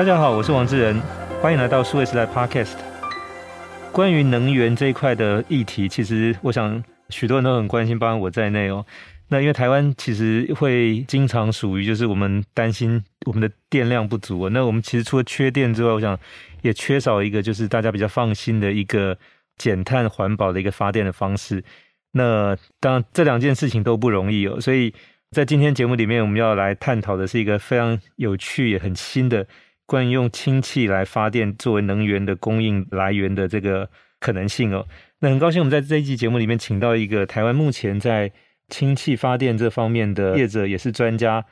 大家好，我是王志仁，欢迎来到数位时代 Podcast。关于能源这一块的议题，其实我想许多人都很关心，包括我在内哦。那因为台湾其实会经常属于就是我们担心我们的电量不足，那我们其实除了缺电之外，我想也缺少一个就是大家比较放心的一个减碳环保的一个发电的方式。那当然这两件事情都不容易哦，所以在今天节目里面，我们要来探讨的是一个非常有趣也很新的。关于用氢气来发电作为能源的供应来源的这个可能性哦，那很高兴我们在这一期节目里面请到一个台湾目前在氢气发电这方面的业者，也是专家，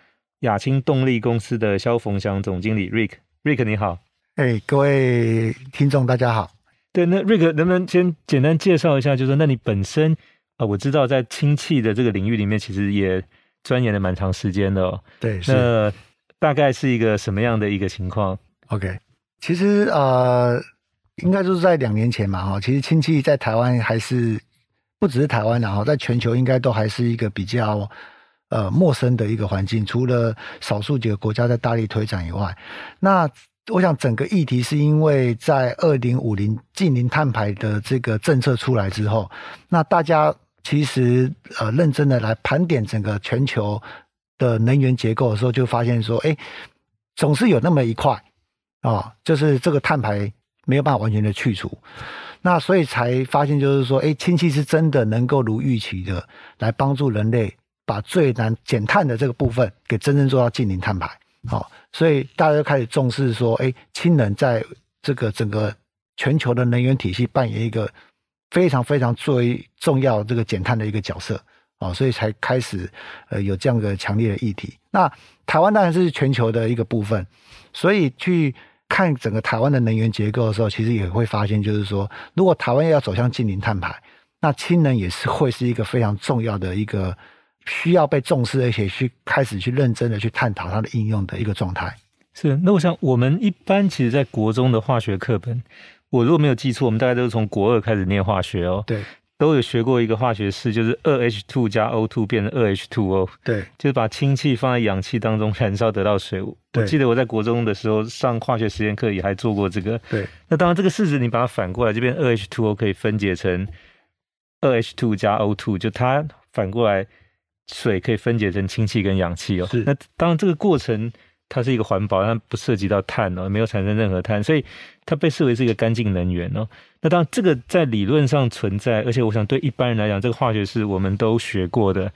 亚氢动力公司的萧逢祥总经理 Rick。Rick 你好，哎，各位听众大家好。对，那 Rick 能不能先简单介绍一下，就是说那你本身啊，我知道在氢气的这个领域里面，其实也钻研了蛮长时间的哦。对，那。大概是一个什么样的一个情况？OK，其实呃，应该就是在两年前嘛，哈，其实氢气在台湾还是不只是台湾，然后在全球应该都还是一个比较呃陌生的一个环境，除了少数几个国家在大力推展以外，那我想整个议题是因为在二零五零近零碳排的这个政策出来之后，那大家其实呃认真的来盘点整个全球。的能源结构的时候，就发现说，哎，总是有那么一块啊、哦，就是这个碳排没有办法完全的去除，那所以才发现，就是说，哎，氢气是真的能够如预期的来帮助人类把最难减碳的这个部分给真正做到近零碳排。好、哦，所以大家就开始重视说，哎，氢能在这个整个全球的能源体系扮演一个非常非常最重要这个减碳的一个角色。哦，所以才开始，呃，有这样一个强烈的议题。那台湾当然是全球的一个部分，所以去看整个台湾的能源结构的时候，其实也会发现，就是说，如果台湾要走向近零碳排，那氢能也是会是一个非常重要的一个需要被重视，而且去开始去认真的去探讨它的应用的一个状态。是，那我想我们一般其实，在国中的化学课本，我如果没有记错，我们大概都是从国二开始念化学哦。对。都有学过一个化学式，就是二 H two 加 O two 变成二 H two O，对，就是把氢气放在氧气当中燃烧得到水。我记得我在国中的时候上化学实验课也还做过这个。对，那当然这个式子你把它反过来，这边二 H two O 可以分解成二 H two 加 O two，就它反过来水可以分解成氢气跟氧气哦。是，那当然这个过程。它是一个环保，但不涉及到碳哦，没有产生任何碳，所以它被视为是一个干净能源哦。那当然，这个在理论上存在，而且我想对一般人来讲，这个化学是我们都学过的，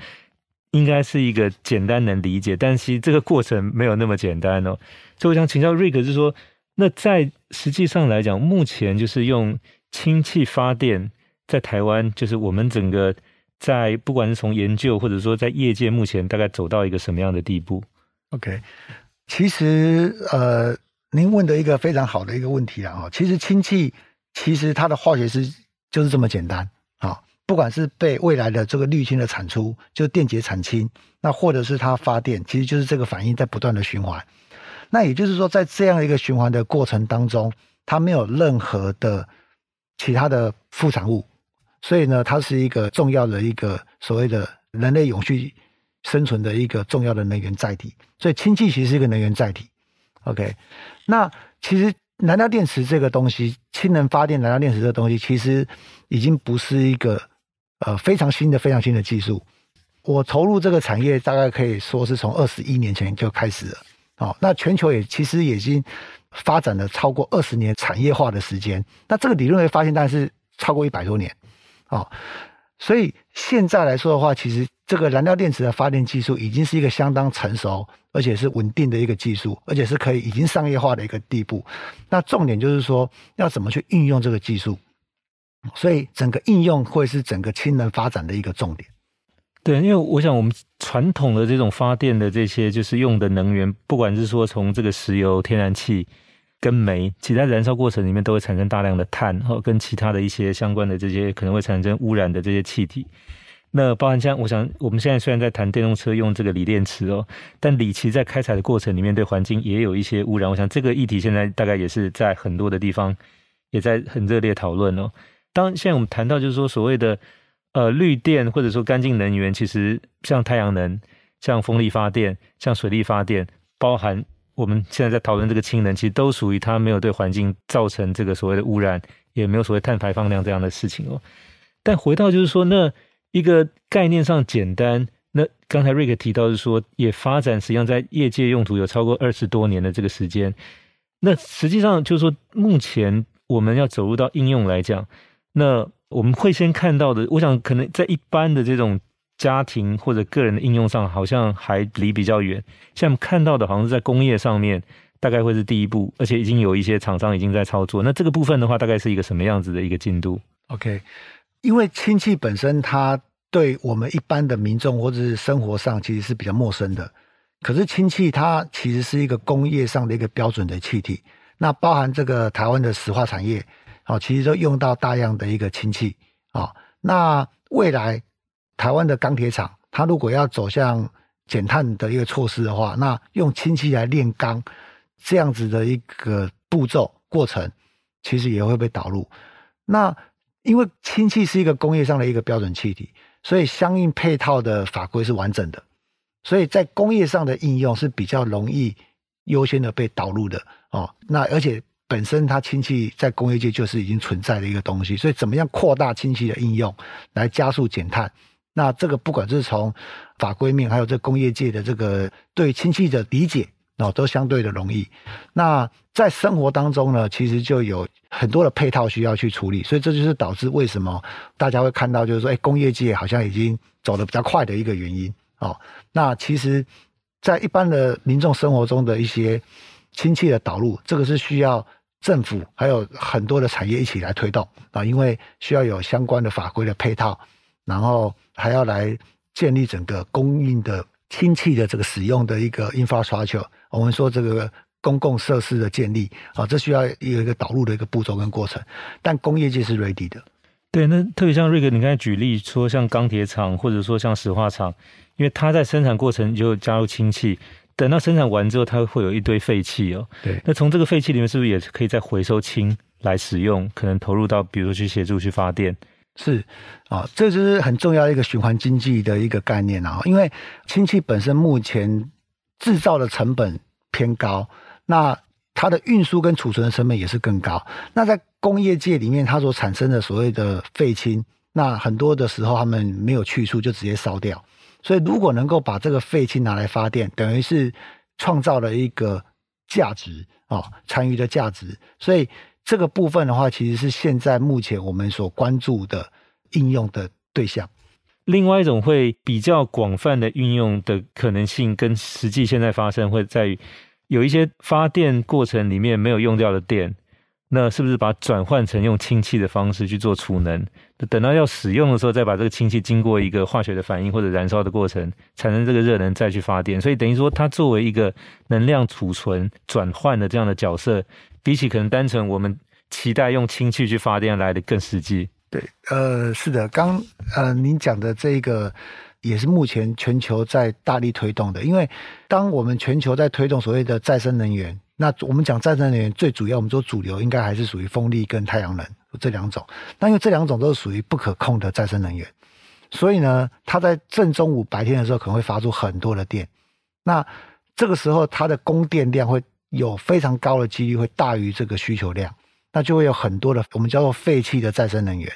应该是一个简单能理解。但其实这个过程没有那么简单哦。所以我想请教 Rick，是说，那在实际上来讲，目前就是用氢气发电，在台湾，就是我们整个在不管是从研究或者说在业界，目前大概走到一个什么样的地步？OK。其实，呃，您问的一个非常好的一个问题啊，其实氢气其实它的化学式就是这么简单啊。不管是被未来的这个滤氢的产出，就电解产氢，那或者是它发电，其实就是这个反应在不断的循环。那也就是说，在这样一个循环的过程当中，它没有任何的其他的副产物，所以呢，它是一个重要的一个所谓的人类永续。生存的一个重要的能源载体，所以氢气其实是一个能源载体。OK，那其实燃料电池这个东西，氢能发电燃料电池这个东西，其实已经不是一个呃非常新的、非常新的技术。我投入这个产业，大概可以说是从二十一年前就开始了。哦，那全球也其实已经发展了超过二十年产业化的时间。那这个理论会发现，但是超过一百多年。哦，所以现在来说的话，其实。这个燃料电池的发电技术已经是一个相当成熟，而且是稳定的一个技术，而且是可以已经商业化的一个地步。那重点就是说，要怎么去运用这个技术？所以整个应用会是整个氢能发展的一个重点。对，因为我想我们传统的这种发电的这些就是用的能源，不管是说从这个石油、天然气跟煤，其他燃烧过程里面都会产生大量的碳，和跟其他的一些相关的这些可能会产生污染的这些气体。那包含像，我想我们现在虽然在谈电动车用这个锂电池哦，但锂其实在开采的过程里面对环境也有一些污染。我想这个议题现在大概也是在很多的地方也在很热烈讨论哦。当现在我们谈到就是说所谓的呃绿电或者说干净能源，其实像太阳能、像风力发电、像水力发电，包含我们现在在讨论这个氢能，其实都属于它没有对环境造成这个所谓的污染，也没有所谓碳排放量这样的事情哦。但回到就是说，那一个概念上简单，那刚才瑞克提到是说，也发展实际上在业界用途有超过二十多年的这个时间。那实际上就是说，目前我们要走入到应用来讲，那我们会先看到的，我想可能在一般的这种。家庭或者个人的应用上，好像还离比较远。像我们看到的，好像是在工业上面，大概会是第一步，而且已经有一些厂商已经在操作。那这个部分的话，大概是一个什么样子的一个进度？OK，因为氢气本身，它对我们一般的民众或者是生活上其实是比较陌生的。可是氢气它其实是一个工业上的一个标准的气体。那包含这个台湾的石化产业，好，其实都用到大量的一个氢气啊。那未来。台湾的钢铁厂，它如果要走向减碳的一个措施的话，那用氢气来炼钢这样子的一个步骤过程，其实也会被导入。那因为氢气是一个工业上的一个标准气体，所以相应配套的法规是完整的，所以在工业上的应用是比较容易优先的被导入的哦。那而且本身它氢气在工业界就是已经存在的一个东西，所以怎么样扩大氢气的应用来加速减碳？那这个不管是从法规面，还有这工业界的这个对氢气的理解哦，都相对的容易。那在生活当中呢，其实就有很多的配套需要去处理，所以这就是导致为什么大家会看到，就是说，哎，工业界好像已经走得比较快的一个原因哦。那其实，在一般的民众生活中的一些氢气的导入，这个是需要政府还有很多的产业一起来推动啊，因为需要有相关的法规的配套，然后。还要来建立整个供应的氢气的这个使用的一个 infrastructure，我们说这个公共设施的建立啊，这需要有一个导入的一个步骤跟过程。但工业界是 ready 的。对，那特别像瑞哥，你刚才举例说，像钢铁厂或者说像石化厂，因为它在生产过程就加入氢气，等到生产完之后，它会有一堆废气哦。对。那从这个废气里面，是不是也可以再回收氢来使用？可能投入到，比如说去协助去发电。是啊，这就是很重要的一个循环经济的一个概念啊。因为氢气本身目前制造的成本偏高，那它的运输跟储存的成本也是更高。那在工业界里面，它所产生的所谓的废氢，那很多的时候他们没有去处，就直接烧掉。所以如果能够把这个废氢拿来发电，等于是创造了一个价值啊，残余的价值。所以。这个部分的话，其实是现在目前我们所关注的应用的对象。另外一种会比较广泛的运用的可能性，跟实际现在发生会在于，有一些发电过程里面没有用掉的电，那是不是把转换成用氢气的方式去做储能？等到要使用的时候，再把这个氢气经过一个化学的反应或者燃烧的过程，产生这个热能再去发电。所以等于说，它作为一个能量储存转换的这样的角色。比起可能单纯我们期待用氢气去发电来的更实际。对，呃，是的，刚呃您讲的这个也是目前全球在大力推动的。因为当我们全球在推动所谓的再生能源，那我们讲再生能源最主要，我们说主流应该还是属于风力跟太阳能这两种。那因为这两种都是属于不可控的再生能源，所以呢，它在正中午白天的时候可能会发出很多的电。那这个时候它的供电量会。有非常高的几率会大于这个需求量，那就会有很多的我们叫做废弃的再生能源。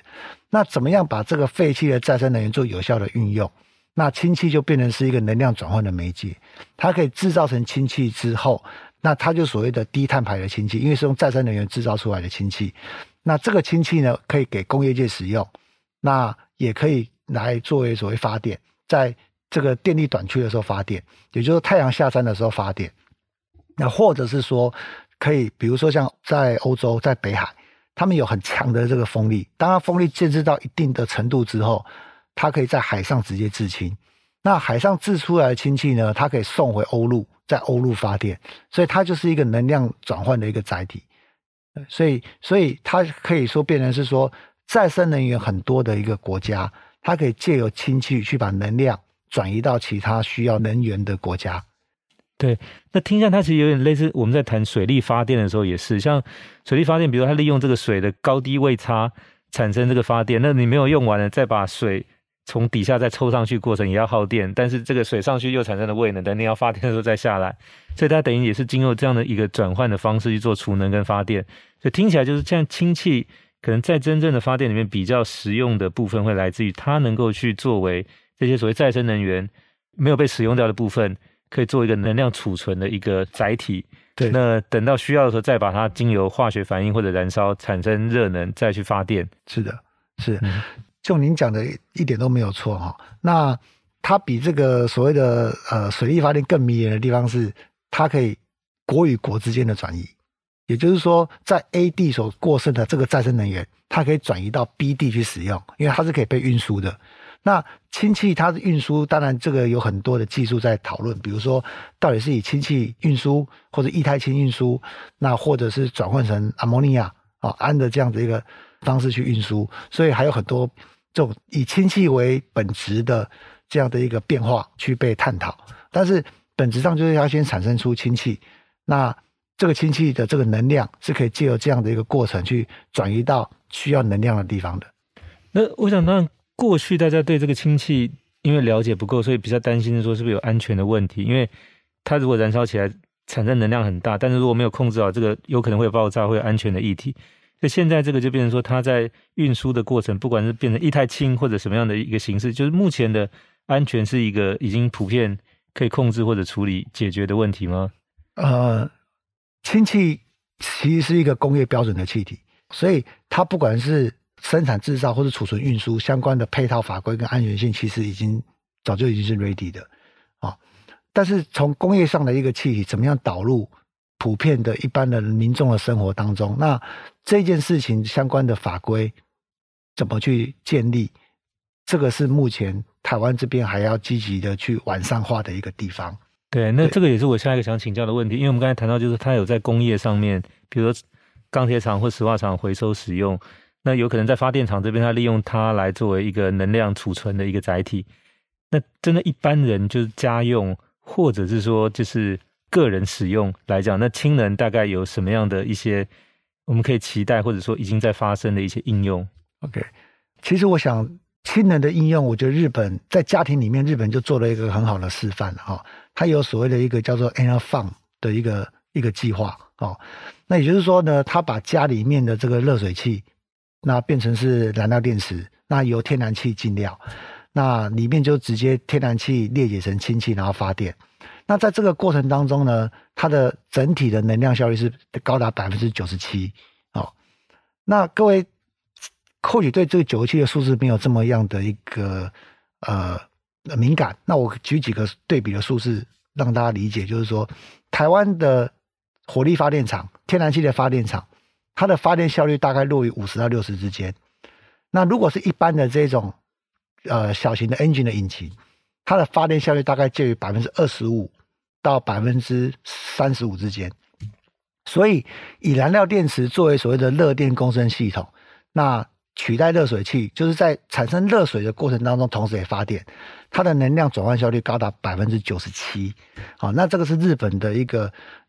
那怎么样把这个废弃的再生能源做有效的运用？那氢气就变成是一个能量转换的媒介，它可以制造成氢气之后，那它就所谓的低碳排的氢气，因为是用再生能源制造出来的氢气。那这个氢气呢，可以给工业界使用，那也可以来作为所谓发电，在这个电力短缺的时候发电，也就是太阳下山的时候发电。那或者是说，可以比如说像在欧洲，在北海，他们有很强的这个风力。当它风力建设到一定的程度之后，它可以在海上直接制氢。那海上制出来的氢气呢，它可以送回欧陆，在欧陆发电。所以它就是一个能量转换的一个载体。所以，所以它可以说变成是说，再生能源很多的一个国家，它可以借由氢气去把能量转移到其他需要能源的国家。对，那听下它其实有点类似我们在谈水力发电的时候也是，像水力发电，比如它利用这个水的高低位差产生这个发电，那你没有用完了，再把水从底下再抽上去过程也要耗电，但是这个水上去又产生了位能，等你要发电的时候再下来，所以它等于也是经过这样的一个转换的方式去做储能跟发电。所以听起来就是像氢气，可能在真正的发电里面比较实用的部分会来自于它能够去作为这些所谓再生能源没有被使用掉的部分，可以做一个能量储存的一个载体。对，那等到需要的时候再把它经由化学反应或者燃烧产生热能再去发电。是的，是。嗯就您讲的一点都没有错哈，那它比这个所谓的呃水力发电更迷人的地方是，它可以国与国之间的转移，也就是说，在 A 地所过剩的这个再生能源，它可以转移到 B 地去使用，因为它是可以被运输的。那氢气它的运输，当然这个有很多的技术在讨论，比如说到底是以氢气运输，或者液态氢运输，那或者是转换成阿摩尼亚啊氨的这样的一个方式去运输，所以还有很多。这种以氢气为本质的这样的一个变化去被探讨，但是本质上就是要先产生出氢气，那这个氢气的这个能量是可以借由这样的一个过程去转移到需要能量的地方的。那我想，当然过去大家对这个氢气因为了解不够，所以比较担心说是不是有安全的问题，因为它如果燃烧起来产生能量很大，但是如果没有控制好，这个有可能会有爆炸，会有安全的议题。那现在这个就变成说，它在运输的过程，不管是变成液态氢或者什么样的一个形式，就是目前的安全是一个已经普遍可以控制或者处理解决的问题吗？呃，氢气其实是一个工业标准的气体，所以它不管是生产制造或者储存运输相关的配套法规跟安全性，其实已经早就已经是 ready 的啊。但是从工业上的一个气体怎么样导入？普遍的一般的民众的生活当中，那这件事情相关的法规怎么去建立？这个是目前台湾这边还要积极的去完善化的一个地方。对，那这个也是我下一个想请教的问题，因为我们刚才谈到，就是它有在工业上面，比如说钢铁厂或石化厂回收使用，那有可能在发电厂这边，它利用它来作为一个能量储存的一个载体。那真的，一般人就是家用，或者是说就是。个人使用来讲，那氢能大概有什么样的一些我们可以期待，或者说已经在发生的一些应用？OK，其实我想氢能的应用，我觉得日本在家庭里面，日本就做了一个很好的示范了哈。它有所谓的一个叫做 Enerfund 的一个一个计划哦。那也就是说呢，它把家里面的这个热水器，那变成是燃料电池，那由天然气进料，那里面就直接天然气裂解成氢气，然后发电。那在这个过程当中呢，它的整体的能量效率是高达百分之九十七哦。那各位或许对这个九十七的数字没有这么样的一个呃敏感，那我举几个对比的数字让大家理解，就是说台湾的火力发电厂、天然气的发电厂，它的发电效率大概落于五十到六十之间。那如果是一般的这种呃小型的 engine 的引擎，它的发电效率大概介于百分之二十五。到百分之三十五之间，所以以燃料电池作为所谓的热电共生系统，那取代热水器，就是在产生热水的过程当中，同时也发电，它的能量转换效率高达百分之九十七。好，那这个是日本的一个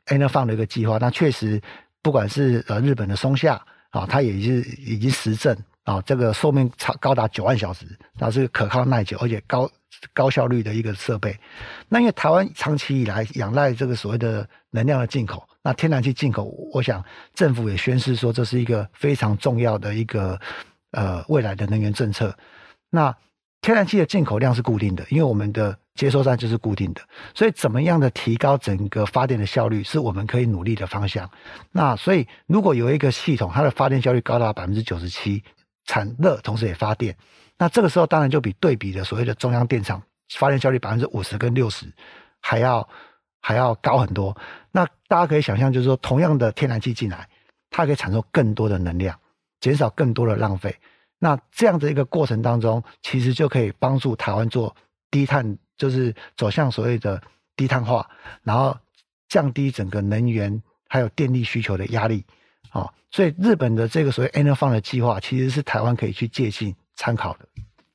e n e r f o n 的一个计划，那确实不管是呃日本的松下啊，它也是已经实证啊，这个寿命超高达九万小时，那是可靠耐久，而且高。高效率的一个设备，那因为台湾长期以来仰赖这个所谓的能量的进口，那天然气进口，我想政府也宣示说，这是一个非常重要的一个呃未来的能源政策。那天然气的进口量是固定的，因为我们的接收站就是固定的，所以怎么样的提高整个发电的效率，是我们可以努力的方向。那所以如果有一个系统，它的发电效率高达百分之九十七，产热同时也发电。那这个时候当然就比对比的所谓的中央电厂发电效率百分之五十跟六十还要还要高很多。那大家可以想象，就是说同样的天然气进来，它可以产生更多的能量，减少更多的浪费。那这样的一个过程当中，其实就可以帮助台湾做低碳，就是走向所谓的低碳化，然后降低整个能源还有电力需求的压力。啊，所以日本的这个所谓 Enerfund 的计划，其实是台湾可以去借鉴。参考的，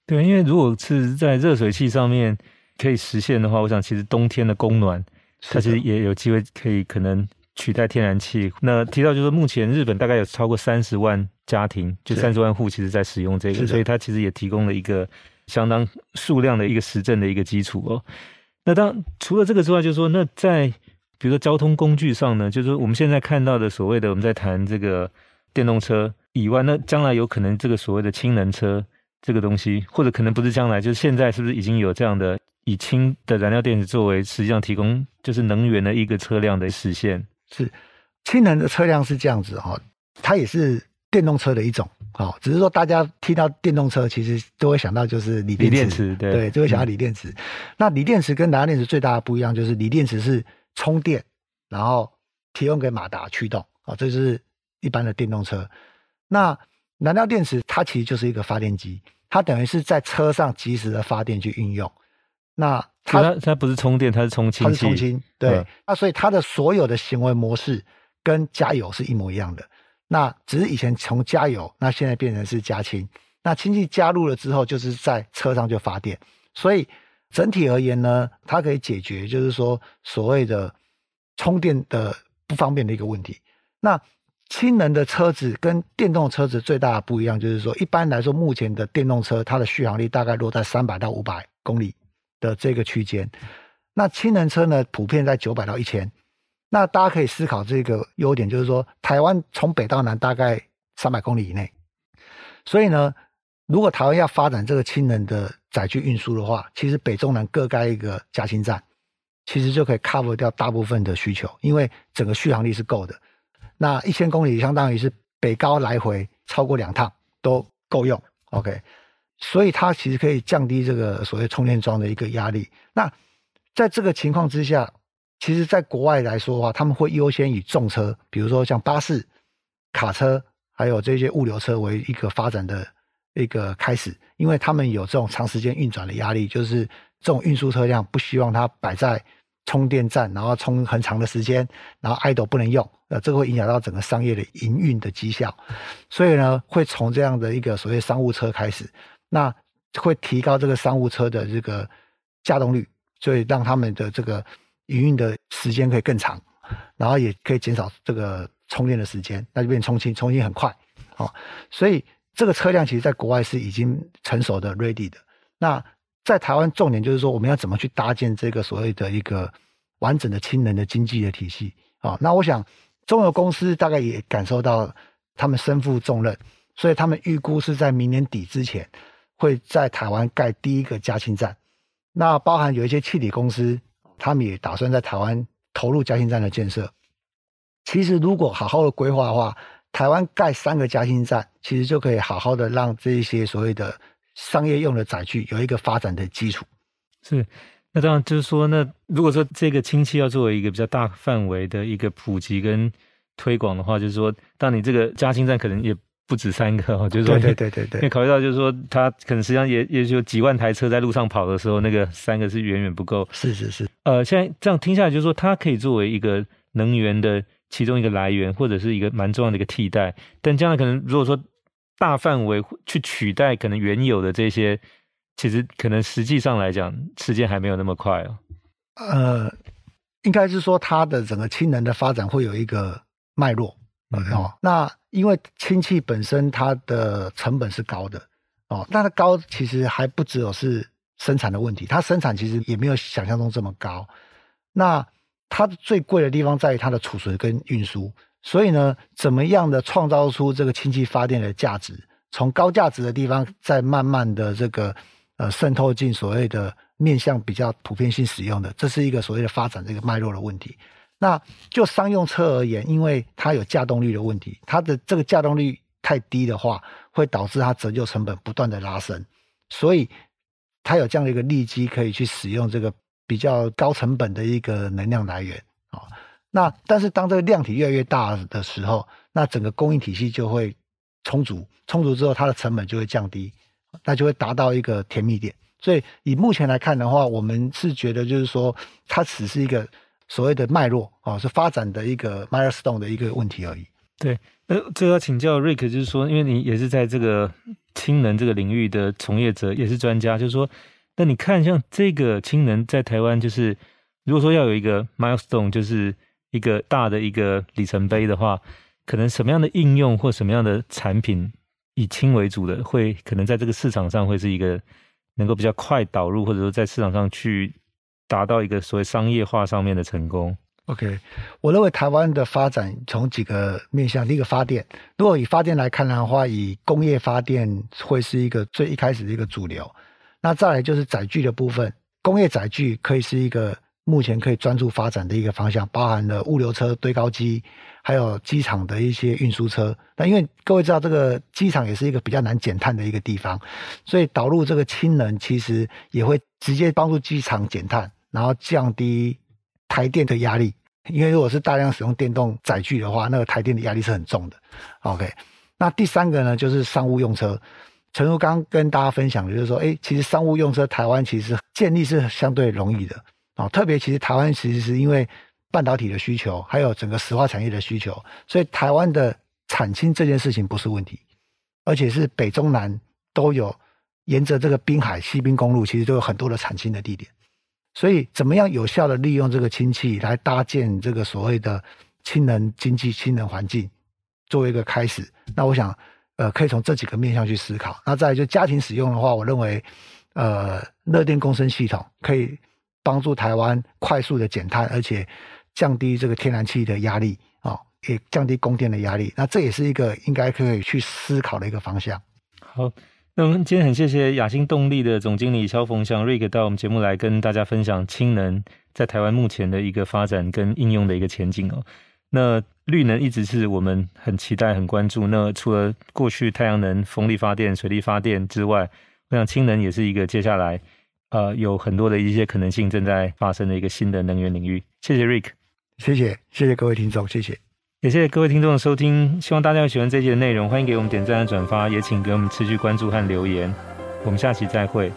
对，因为如果是在热水器上面可以实现的话，我想其实冬天的供暖，它其实也有机会可以可能取代天然气。那提到就是目前日本大概有超过三十万家庭，就三十万户，其实在使用这个，所以它其实也提供了一个相当数量的一个实证的一个基础哦。那当除了这个之外，就是说，那在比如说交通工具上呢，就是说我们现在看到的所谓的我们在谈这个电动车以外，那将来有可能这个所谓的氢能车这个东西，或者可能不是将来，就是现在是不是已经有这样的以氢的燃料电池作为实际上提供就是能源的一个车辆的实现？是氢能的车辆是这样子哈，它也是。电动车的一种，好，只是说大家听到电动车，其实都会想到就是锂电池，电池对，对，就会想到锂电池。嗯、那锂电池跟燃料电池最大的不一样，就是锂电池是充电，然后提供给马达驱动，哦，这是一般的电动车。那燃料电池它其实就是一个发电机，它等于是在车上及时的发电去运用。那它它，它不是充电，它是充氢，它是充氢，对。嗯、那所以它的所有的行为模式跟加油是一模一样的。那只是以前从加油，那现在变成是加氢。那氢气加入了之后，就是在车上就发电。所以整体而言呢，它可以解决就是说所谓的充电的不方便的一个问题。那氢能的车子跟电动车子最大的不一样，就是说一般来说，目前的电动车它的续航力大概落在三百到五百公里的这个区间。那氢能车呢，普遍在九百到一千。那大家可以思考这个优点，就是说台湾从北到南大概三百公里以内，所以呢，如果台湾要发展这个氢能的载具运输的话，其实北中南各盖一个加氢站，其实就可以 cover 掉大部分的需求，因为整个续航力是够的。那一千公里相当于是北高来回超过两趟都够用，OK，所以它其实可以降低这个所谓充电桩的一个压力。那在这个情况之下。其实，在国外来说的话，他们会优先以重车，比如说像巴士、卡车，还有这些物流车为一个发展的一个开始，因为他们有这种长时间运转的压力，就是这种运输车辆不希望它摆在充电站，然后充很长的时间，然后 idle 不能用，呃，这个会影响到整个商业的营运的绩效，所以呢，会从这样的一个所谓商务车开始，那会提高这个商务车的这个稼动率，所以让他们的这个。营运的时间可以更长，然后也可以减少这个充电的时间，那就变充氢，充氢很快，哦，所以这个车辆其实在国外是已经成熟的 ready 的。那在台湾重点就是说，我们要怎么去搭建这个所谓的一个完整的氢能的经济的体系啊？那我想中油公司大概也感受到他们身负重任，所以他们预估是在明年底之前会在台湾盖第一个加氢站。那包含有一些气体公司。他们也打算在台湾投入加氢站的建设。其实，如果好好的规划的话，台湾盖三个加氢站，其实就可以好好的让这一些所谓的商业用的载具有一个发展的基础。是，那当然就是说，那如果说这个氢气要作为一个比较大范围的一个普及跟推广的话，就是说，当你这个加氢站可能也。不止三个哦，就是说，对对对对，因为考虑到就是说，它可能实际上也也就几万台车在路上跑的时候，那个三个是远远不够。是是是。呃，现在这样听下来，就是说，它可以作为一个能源的其中一个来源，或者是一个蛮重要的一个替代。但将来可能如果说大范围去取代可能原有的这些，其实可能实际上来讲，时间还没有那么快哦。呃，应该是说它的整个氢能的发展会有一个脉络。嗯哦，那因为氢气本身它的成本是高的哦，那它高其实还不只有是生产的问题，它生产其实也没有想象中这么高。那它最贵的地方在于它的储存跟运输，所以呢，怎么样的创造出这个氢气发电的价值，从高价值的地方再慢慢的这个呃渗透进所谓的面向比较普遍性使用的，这是一个所谓的发展这个脉络的问题。那就商用车而言，因为它有稼动率的问题，它的这个稼动率太低的话，会导致它折旧成本不断的拉升，所以它有这样的一个利基可以去使用这个比较高成本的一个能量来源啊。那但是当这个量体越来越大的时候，那整个供应体系就会充足，充足之后它的成本就会降低，那就会达到一个甜蜜点。所以以目前来看的话，我们是觉得就是说它只是一个。所谓的脉络啊，是发展的一个 milestone 的一个问题而已。对，那这个要请教 Rick，就是说，因为你也是在这个氢能这个领域的从业者，也是专家，就是说，那你看像这个氢能在台湾，就是如果说要有一个 milestone，就是一个大的一个里程碑的话，可能什么样的应用或什么样的产品以氢为主的，会可能在这个市场上会是一个能够比较快导入，或者说在市场上去达到一个所谓商业化上面的成功？OK，我认为台湾的发展从几个面向，第一个发电，如果以发电来看的话，以工业发电会是一个最一开始的一个主流。那再来就是载具的部分，工业载具可以是一个目前可以专注发展的一个方向，包含了物流车、堆高机。还有机场的一些运输车，那因为各位知道，这个机场也是一个比较难减碳的一个地方，所以导入这个氢能，其实也会直接帮助机场减碳，然后降低台电的压力。因为如果是大量使用电动载具的话，那个台电的压力是很重的。OK，那第三个呢，就是商务用车。陈如刚跟大家分享的，就是说，哎，其实商务用车台湾其实建立是相对容易的啊，特别其实台湾其实是因为。半导体的需求，还有整个石化产业的需求，所以台湾的产氢这件事情不是问题，而且是北中南都有，沿着这个滨海西滨公路，其实都有很多的产氢的地点。所以，怎么样有效的利用这个氢气来搭建这个所谓的氢能经济、氢能环境，作为一个开始？那我想，呃，可以从这几个面向去思考。那再来就家庭使用的话，我认为，呃，热电共生系统可以帮助台湾快速的减碳，而且。降低这个天然气的压力啊，也降低供电的压力。那这也是一个应该可以去思考的一个方向。好，那我们今天很谢谢亚星动力的总经理萧逢祥 Rick 到我们节目来跟大家分享氢能在台湾目前的一个发展跟应用的一个前景哦。那绿能一直是我们很期待、很关注。那除了过去太阳能、风力发电、水力发电之外，我想氢能也是一个接下来呃有很多的一些可能性正在发生的一个新的能源领域。谢谢 Rick。谢谢，谢谢各位听众，谢谢，也谢谢各位听众的收听。希望大家喜欢这期的内容，欢迎给我们点赞和转发，也请给我们持续关注和留言。我们下期再会。